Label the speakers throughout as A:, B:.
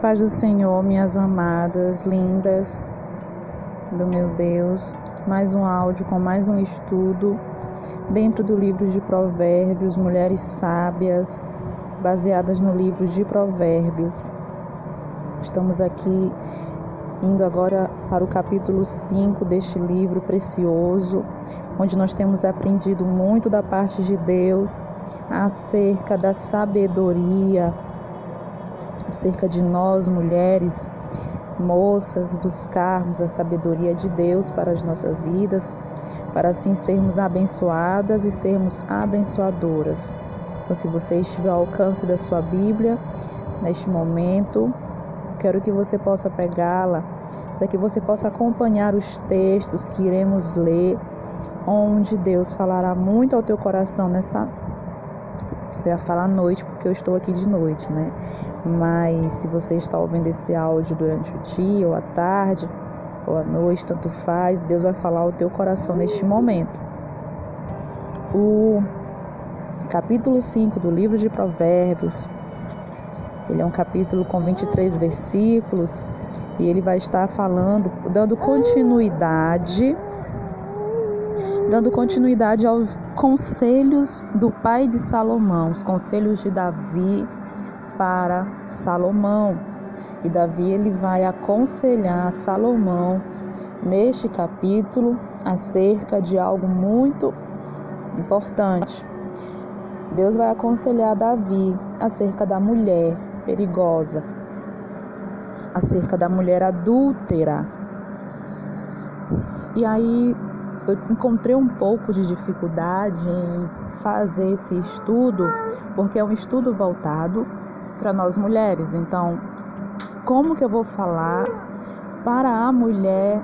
A: paz do Senhor, minhas amadas, lindas do meu Deus. Mais um áudio com mais um estudo dentro do livro de Provérbios, Mulheres Sábias, baseadas no livro de Provérbios. Estamos aqui indo agora para o capítulo 5 deste livro precioso, onde nós temos aprendido muito da parte de Deus acerca da sabedoria acerca de nós, mulheres, moças, buscarmos a sabedoria de Deus para as nossas vidas, para assim sermos abençoadas e sermos abençoadoras. Então, se você estiver ao alcance da sua Bíblia, neste momento, quero que você possa pegá-la, para que você possa acompanhar os textos que iremos ler, onde Deus falará muito ao teu coração nessa eu ia falar noite porque eu estou aqui de noite, né? Mas se você está ouvindo esse áudio durante o dia ou à tarde ou à noite, tanto faz, Deus vai falar ao teu coração neste momento. O capítulo 5 do livro de Provérbios, ele é um capítulo com 23 versículos e ele vai estar falando, dando continuidade dando continuidade aos conselhos do pai de Salomão, os conselhos de Davi para Salomão. E Davi ele vai aconselhar Salomão neste capítulo acerca de algo muito importante. Deus vai aconselhar Davi acerca da mulher perigosa, acerca da mulher adúltera. E aí eu encontrei um pouco de dificuldade em fazer esse estudo, porque é um estudo voltado para nós mulheres. Então, como que eu vou falar para a mulher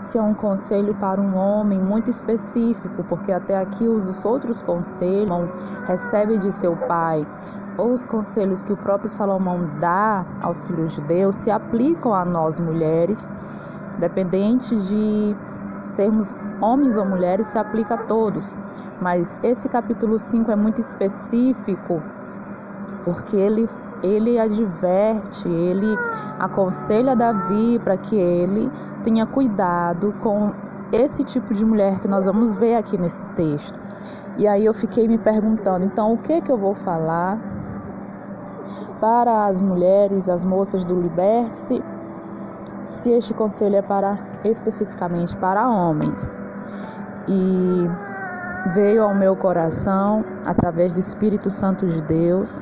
A: se é um conselho para um homem muito específico, porque até aqui os outros conselhos recebe de seu pai ou os conselhos que o próprio Salomão dá aos filhos de Deus se aplicam a nós mulheres, dependente de sermos homens ou mulheres se aplica a todos, mas esse capítulo 5 é muito específico porque ele ele adverte, ele aconselha Davi para que ele tenha cuidado com esse tipo de mulher que nós vamos ver aqui nesse texto. E aí eu fiquei me perguntando, então o que que eu vou falar para as mulheres, as moças do Liberte-se se este conselho é para especificamente para homens. E veio ao meu coração através do Espírito Santo de Deus.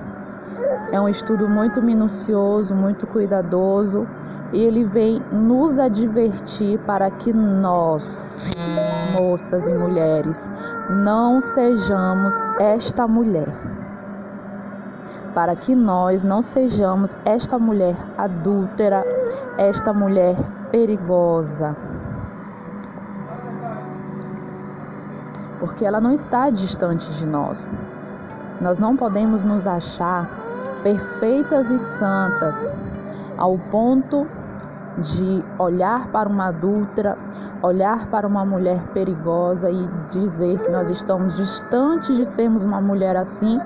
A: É um estudo muito minucioso, muito cuidadoso, e ele vem nos advertir para que nós, moças e mulheres, não sejamos esta mulher. Para que nós não sejamos esta mulher adúltera, esta mulher perigosa. Porque ela não está distante de nós. Nós não podemos nos achar perfeitas e santas ao ponto de olhar para uma adúltera, olhar para uma mulher perigosa e dizer que nós estamos distantes de sermos uma mulher assim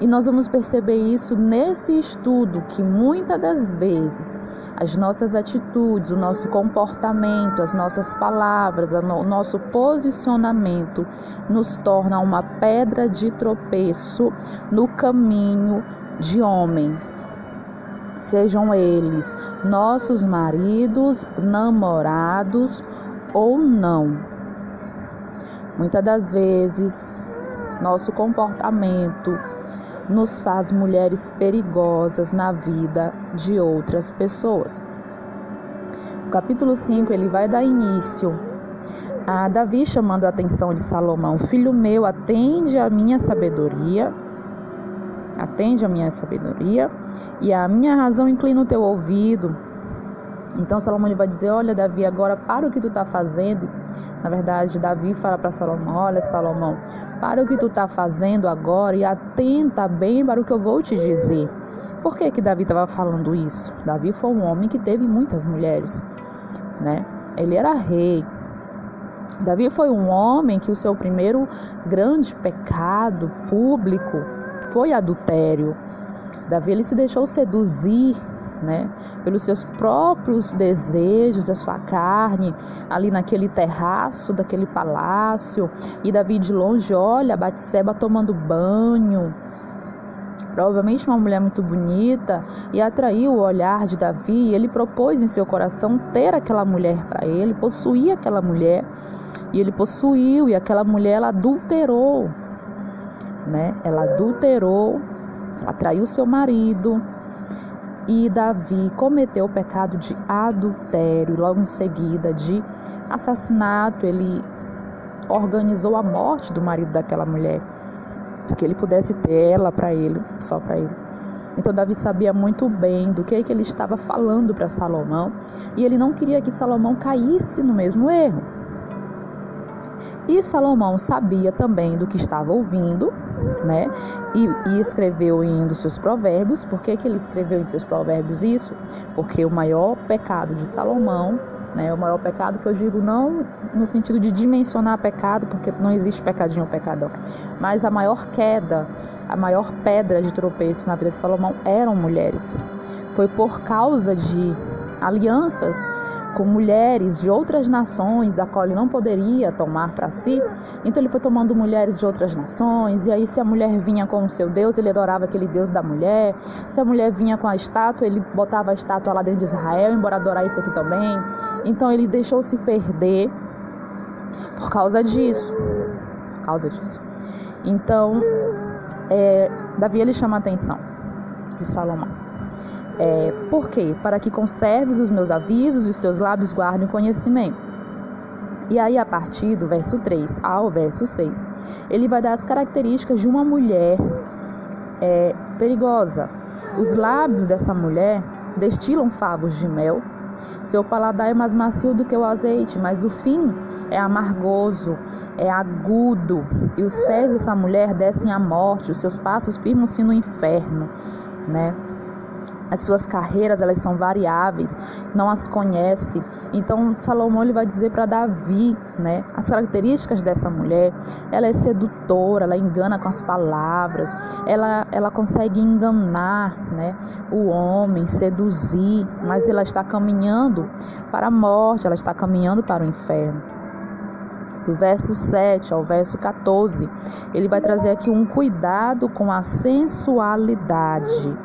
A: e nós vamos perceber isso nesse estudo que muitas das vezes as nossas atitudes, o nosso comportamento, as nossas palavras, o nosso posicionamento nos torna uma pedra de tropeço no caminho de homens. Sejam eles nossos maridos, namorados ou não. Muitas das vezes, nosso comportamento, nos faz mulheres perigosas na vida de outras pessoas. O capítulo 5 ele vai dar início a Davi chamando a atenção de Salomão: Filho meu, atende a minha sabedoria, atende a minha sabedoria, e a minha razão inclina o teu ouvido. Então Salomão ele vai dizer: Olha, Davi, agora para o que tu está fazendo. Na verdade, Davi fala para Salomão: Olha, Salomão, para o que tu está fazendo agora e atenta bem para o que eu vou te dizer. Por que, que Davi estava falando isso? Davi foi um homem que teve muitas mulheres, né? Ele era rei. Davi foi um homem que o seu primeiro grande pecado público foi adultério. Davi ele se deixou seduzir né? Pelos seus próprios desejos, a sua carne, ali naquele terraço daquele palácio. E Davi de longe olha Batseba tomando banho. Provavelmente uma mulher muito bonita e atraiu o olhar de Davi. ele propôs em seu coração ter aquela mulher para ele, possuir aquela mulher. E ele possuiu e aquela mulher ela adulterou, né? Ela adulterou, atraiu seu marido, e Davi cometeu o pecado de adultério, logo em seguida de assassinato, ele organizou a morte do marido daquela mulher, para que ele pudesse ter ela para ele, só para ele. Então Davi sabia muito bem do que, que ele estava falando para Salomão, e ele não queria que Salomão caísse no mesmo erro. E Salomão sabia também do que estava ouvindo, né? E, e, escreveu em um dos seus provérbios. Por que, que ele escreveu em seus provérbios isso? Porque o maior pecado de Salomão, né? O maior pecado que eu digo não no sentido de dimensionar pecado, porque não existe pecadinho ou pecadão, mas a maior queda, a maior pedra de tropeço na vida de Salomão eram mulheres. Foi por causa de alianças com mulheres de outras nações, da qual ele não poderia tomar para si. Então ele foi tomando mulheres de outras nações, e aí se a mulher vinha com o seu Deus, ele adorava aquele Deus da mulher. Se a mulher vinha com a estátua, ele botava a estátua lá dentro de Israel, embora adorar isso aqui também. Então ele deixou se perder por causa disso. Por causa disso. Então, é, Davi ele chama a atenção de Salomão. É, por quê? Para que conserves os meus avisos e os teus lábios guardem o conhecimento. E aí, a partir do verso 3 ao verso 6, ele vai dar as características de uma mulher é, perigosa. Os lábios dessa mulher destilam favos de mel. Seu paladar é mais macio do que o azeite, mas o fim é amargoso, é agudo. E os pés dessa mulher descem à morte, os seus passos firmam-se no inferno, né? As suas carreiras elas são variáveis, não as conhece. Então Salomão ele vai dizer para Davi, né, as características dessa mulher. Ela é sedutora, ela engana com as palavras, ela ela consegue enganar, né, o homem, seduzir, mas ela está caminhando para a morte, ela está caminhando para o inferno do verso 7 ao verso 14, ele vai trazer aqui um cuidado com a sensualidade.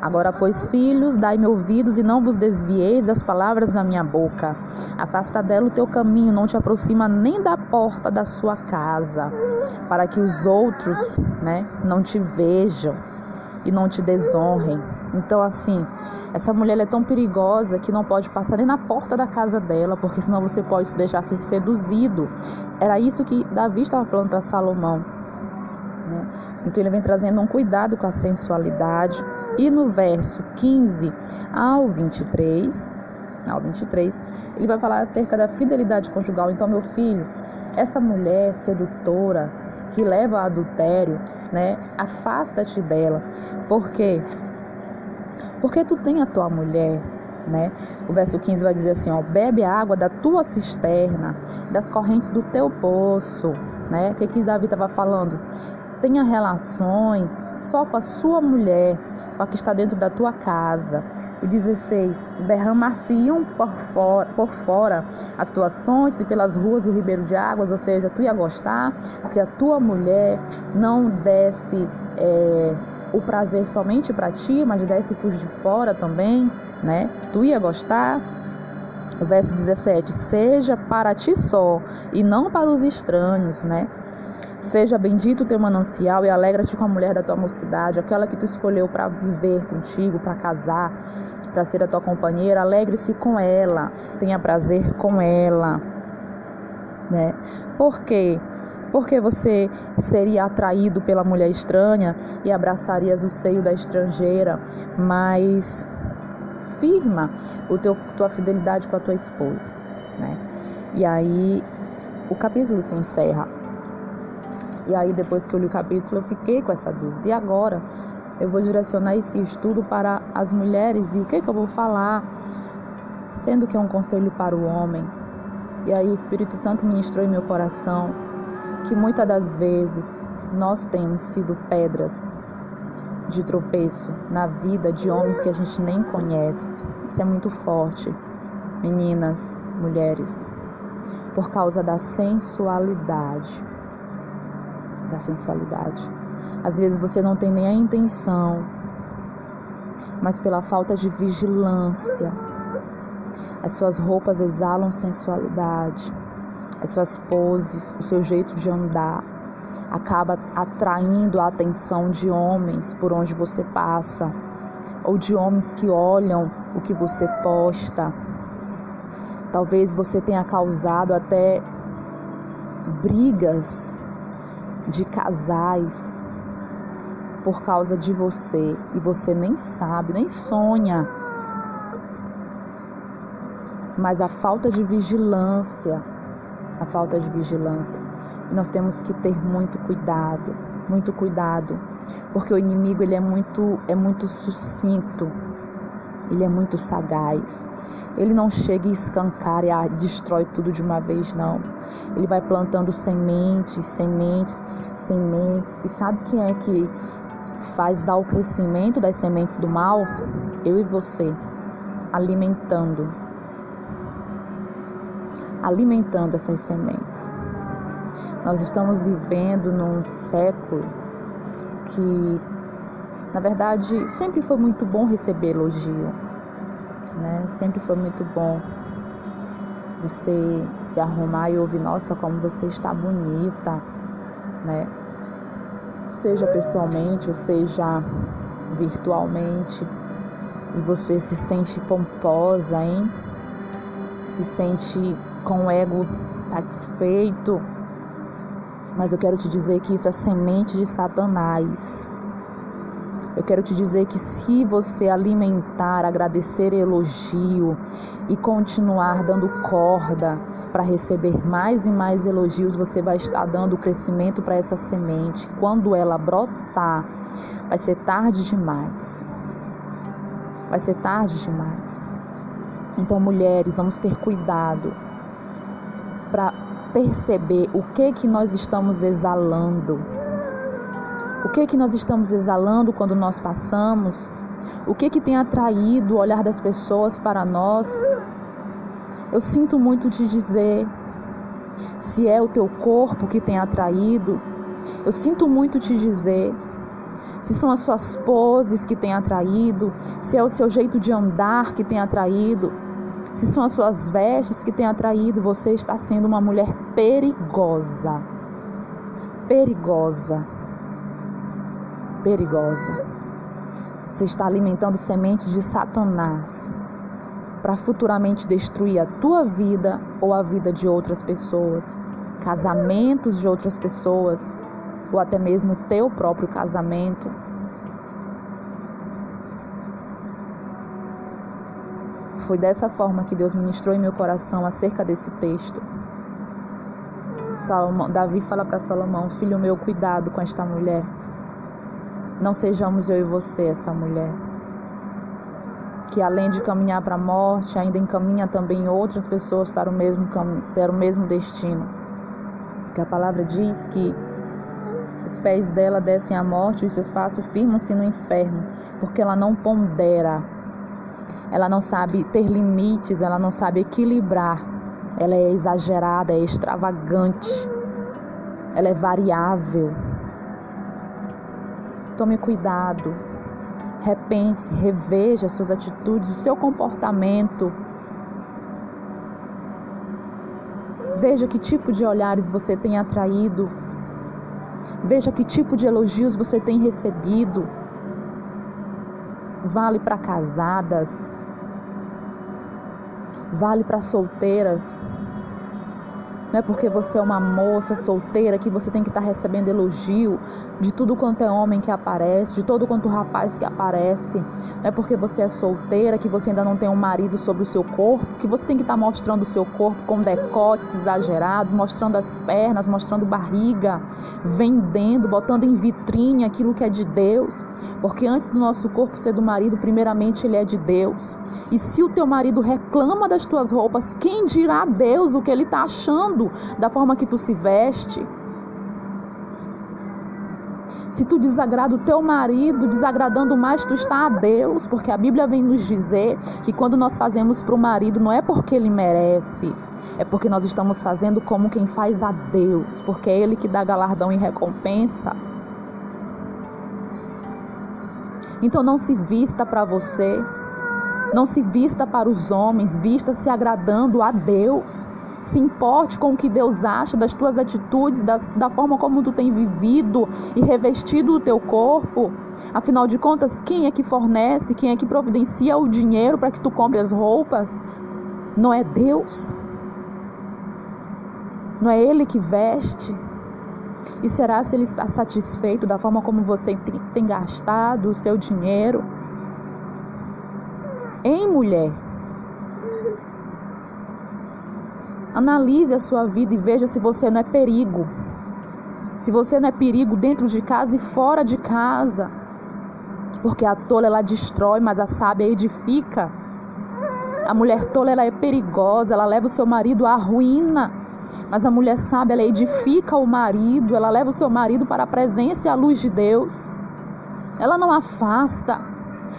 A: Agora, pois, filhos, dai-me ouvidos e não vos desvieis das palavras da minha boca. Afasta dela o teu caminho, não te aproxima nem da porta da sua casa, para que os outros né, não te vejam e não te desonrem. Então, assim, essa mulher é tão perigosa que não pode passar nem na porta da casa dela, porque senão você pode deixar ser seduzido. Era isso que Davi estava falando para Salomão. Né? Então, ele vem trazendo um cuidado com a sensualidade. E no verso 15 ao 23, ao 23, ele vai falar acerca da fidelidade conjugal. Então, meu filho, essa mulher sedutora que leva ao adultério, né? Afasta-te dela. Por quê? Porque tu tem a tua mulher, né? O verso 15 vai dizer assim, ó, bebe a água da tua cisterna, das correntes do teu poço, né? O que que Davi estava falando? tenha relações só com a sua mulher, com a que está dentro da tua casa. O 16, derramar-se-iam por fora, por fora as tuas fontes e pelas ruas o ribeiro de águas, ou seja, tu ia gostar se a tua mulher não desse é, o prazer somente para ti, mas desse por de fora também, né? Tu ia gostar. O verso 17, seja para ti só e não para os estranhos, né? Seja bendito o teu manancial e alegra-te com a mulher da tua mocidade, aquela que tu escolheu para viver contigo, para casar, para ser a tua companheira. Alegre-se com ela, tenha prazer com ela. Né? Por quê? Porque você seria atraído pela mulher estranha e abraçarias o seio da estrangeira, mas firma o teu, tua fidelidade com a tua esposa. Né? E aí o capítulo se encerra e aí, depois que eu li o capítulo, eu fiquei com essa dúvida. E agora? Eu vou direcionar esse estudo para as mulheres e o que, que eu vou falar, sendo que é um conselho para o homem. E aí, o Espírito Santo ministrou em meu coração que muitas das vezes nós temos sido pedras de tropeço na vida de homens que a gente nem conhece. Isso é muito forte, meninas, mulheres, por causa da sensualidade. Da sensualidade. Às vezes você não tem nem a intenção, mas pela falta de vigilância, as suas roupas exalam sensualidade, as suas poses, o seu jeito de andar acaba atraindo a atenção de homens por onde você passa, ou de homens que olham o que você posta. Talvez você tenha causado até brigas de casais por causa de você e você nem sabe, nem sonha. Mas a falta de vigilância, a falta de vigilância nós temos que ter muito cuidado, muito cuidado, porque o inimigo ele é muito é muito sucinto. Ele é muito sagaz. Ele não chega e escancara e destrói tudo de uma vez, não. Ele vai plantando sementes, sementes, sementes. E sabe quem é que faz dar o crescimento das sementes do mal? Eu e você, alimentando. Alimentando essas sementes. Nós estamos vivendo num século que, na verdade, sempre foi muito bom receber elogio, né? Sempre foi muito bom você se arrumar e ouvir, nossa, como você está bonita, né? Seja pessoalmente ou seja virtualmente, e você se sente pomposa, hein? Se sente com o ego satisfeito mas eu quero te dizer que isso é semente de Satanás. Eu quero te dizer que se você alimentar, agradecer elogio e continuar dando corda para receber mais e mais elogios, você vai estar dando crescimento para essa semente. Quando ela brotar, vai ser tarde demais. Vai ser tarde demais. Então, mulheres, vamos ter cuidado para perceber o que que nós estamos exalando. O que que nós estamos exalando quando nós passamos? O que que tem atraído o olhar das pessoas para nós? Eu sinto muito te dizer se é o teu corpo que tem atraído. Eu sinto muito te dizer se são as suas poses que tem atraído, se é o seu jeito de andar que tem atraído se são as suas vestes que têm atraído, você está sendo uma mulher perigosa. Perigosa. Perigosa. Você está alimentando sementes de Satanás para futuramente destruir a tua vida ou a vida de outras pessoas, casamentos de outras pessoas, ou até mesmo o teu próprio casamento. Foi dessa forma que Deus ministrou em meu coração acerca desse texto. Salomão, Davi fala para Salomão: Filho meu, cuidado com esta mulher. Não sejamos eu e você essa mulher. Que além de caminhar para a morte, ainda encaminha também outras pessoas para o mesmo, para o mesmo destino. Que a palavra diz que os pés dela descem à morte e seus passos firmam-se no inferno, porque ela não pondera ela não sabe ter limites, ela não sabe equilibrar. Ela é exagerada, é extravagante, ela é variável. Tome cuidado, repense, reveja suas atitudes, o seu comportamento. Veja que tipo de olhares você tem atraído. Veja que tipo de elogios você tem recebido. Vale para casadas, vale para solteiras. Não é porque você é uma moça solteira que você tem que estar tá recebendo elogio de tudo quanto é homem que aparece, de todo quanto rapaz que aparece. Não é porque você é solteira que você ainda não tem um marido sobre o seu corpo, que você tem que estar tá mostrando o seu corpo com decotes exagerados, mostrando as pernas, mostrando barriga, vendendo, botando em vitrine aquilo que é de Deus. Porque antes do nosso corpo ser do marido, primeiramente ele é de Deus. E se o teu marido reclama das tuas roupas, quem dirá a Deus o que ele está achando da forma que tu se veste? Se tu desagrada o teu marido, desagradando mais, tu está a Deus, porque a Bíblia vem nos dizer que quando nós fazemos para o marido, não é porque ele merece, é porque nós estamos fazendo como quem faz a Deus, porque é Ele que dá galardão e recompensa. Então não se vista para você, não se vista para os homens, vista se agradando a Deus se importe com o que Deus acha das tuas atitudes, das, da forma como tu tem vivido e revestido o teu corpo. Afinal de contas, quem é que fornece, quem é que providencia o dinheiro para que tu compre as roupas? Não é Deus? Não é Ele que veste? E será se Ele está satisfeito da forma como você tem gastado o seu dinheiro? Em mulher, Analise a sua vida e veja se você não é perigo. Se você não é perigo dentro de casa e fora de casa. Porque a tola ela destrói, mas a sábia edifica. A mulher tola ela é perigosa, ela leva o seu marido à ruína. Mas a mulher sábia ela edifica o marido, ela leva o seu marido para a presença e a luz de Deus. Ela não afasta,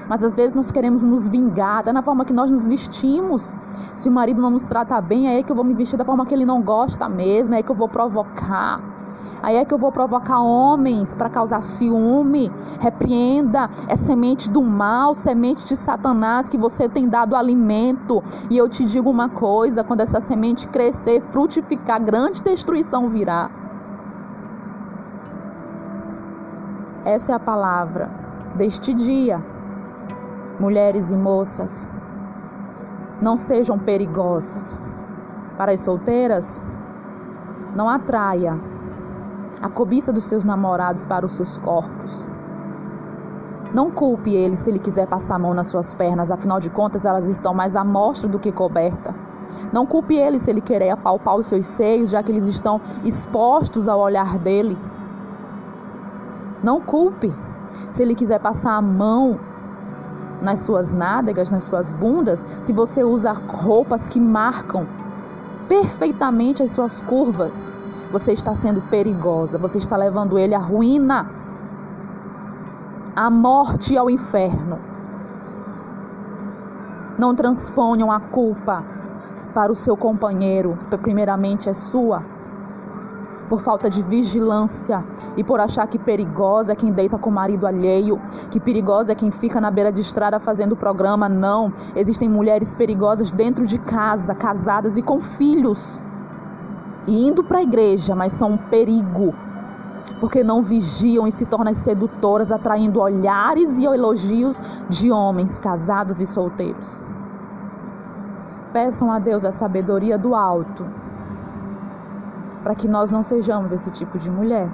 A: mas às vezes nós queremos nos vingar, até na forma que nós nos vestimos. Se o marido não nos trata bem, é aí que eu vou me vestir da forma que ele não gosta mesmo, é aí que eu vou provocar. Aí é que eu vou provocar homens para causar ciúme. Repreenda, é semente do mal, semente de Satanás que você tem dado alimento. E eu te digo uma coisa: quando essa semente crescer, frutificar, grande destruição virá. Essa é a palavra deste dia mulheres e moças, não sejam perigosas. Para as solteiras, não atraia a cobiça dos seus namorados para os seus corpos. Não culpe ele se ele quiser passar a mão nas suas pernas, afinal de contas elas estão mais à mostra do que coberta. Não culpe ele se ele querer apalpar os seus seios, já que eles estão expostos ao olhar dele. Não culpe se ele quiser passar a mão nas suas nádegas, nas suas bundas, se você usa roupas que marcam perfeitamente as suas curvas, você está sendo perigosa, você está levando ele à ruína, à morte e ao inferno. Não transponham a culpa para o seu companheiro, primeiramente é sua por falta de vigilância e por achar que perigosa é quem deita com o marido alheio, que perigosa é quem fica na beira de estrada fazendo programa. Não, existem mulheres perigosas dentro de casa, casadas e com filhos, e indo para a igreja, mas são um perigo. Porque não vigiam e se tornam sedutoras, atraindo olhares e elogios de homens casados e solteiros. Peçam a Deus a sabedoria do alto para que nós não sejamos esse tipo de mulher.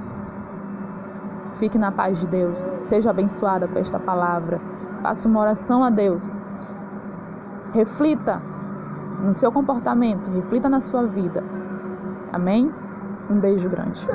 A: Fique na paz de Deus, seja abençoada com esta palavra. Faça uma oração a Deus. Reflita no seu comportamento, reflita na sua vida. Amém? Um beijo grande.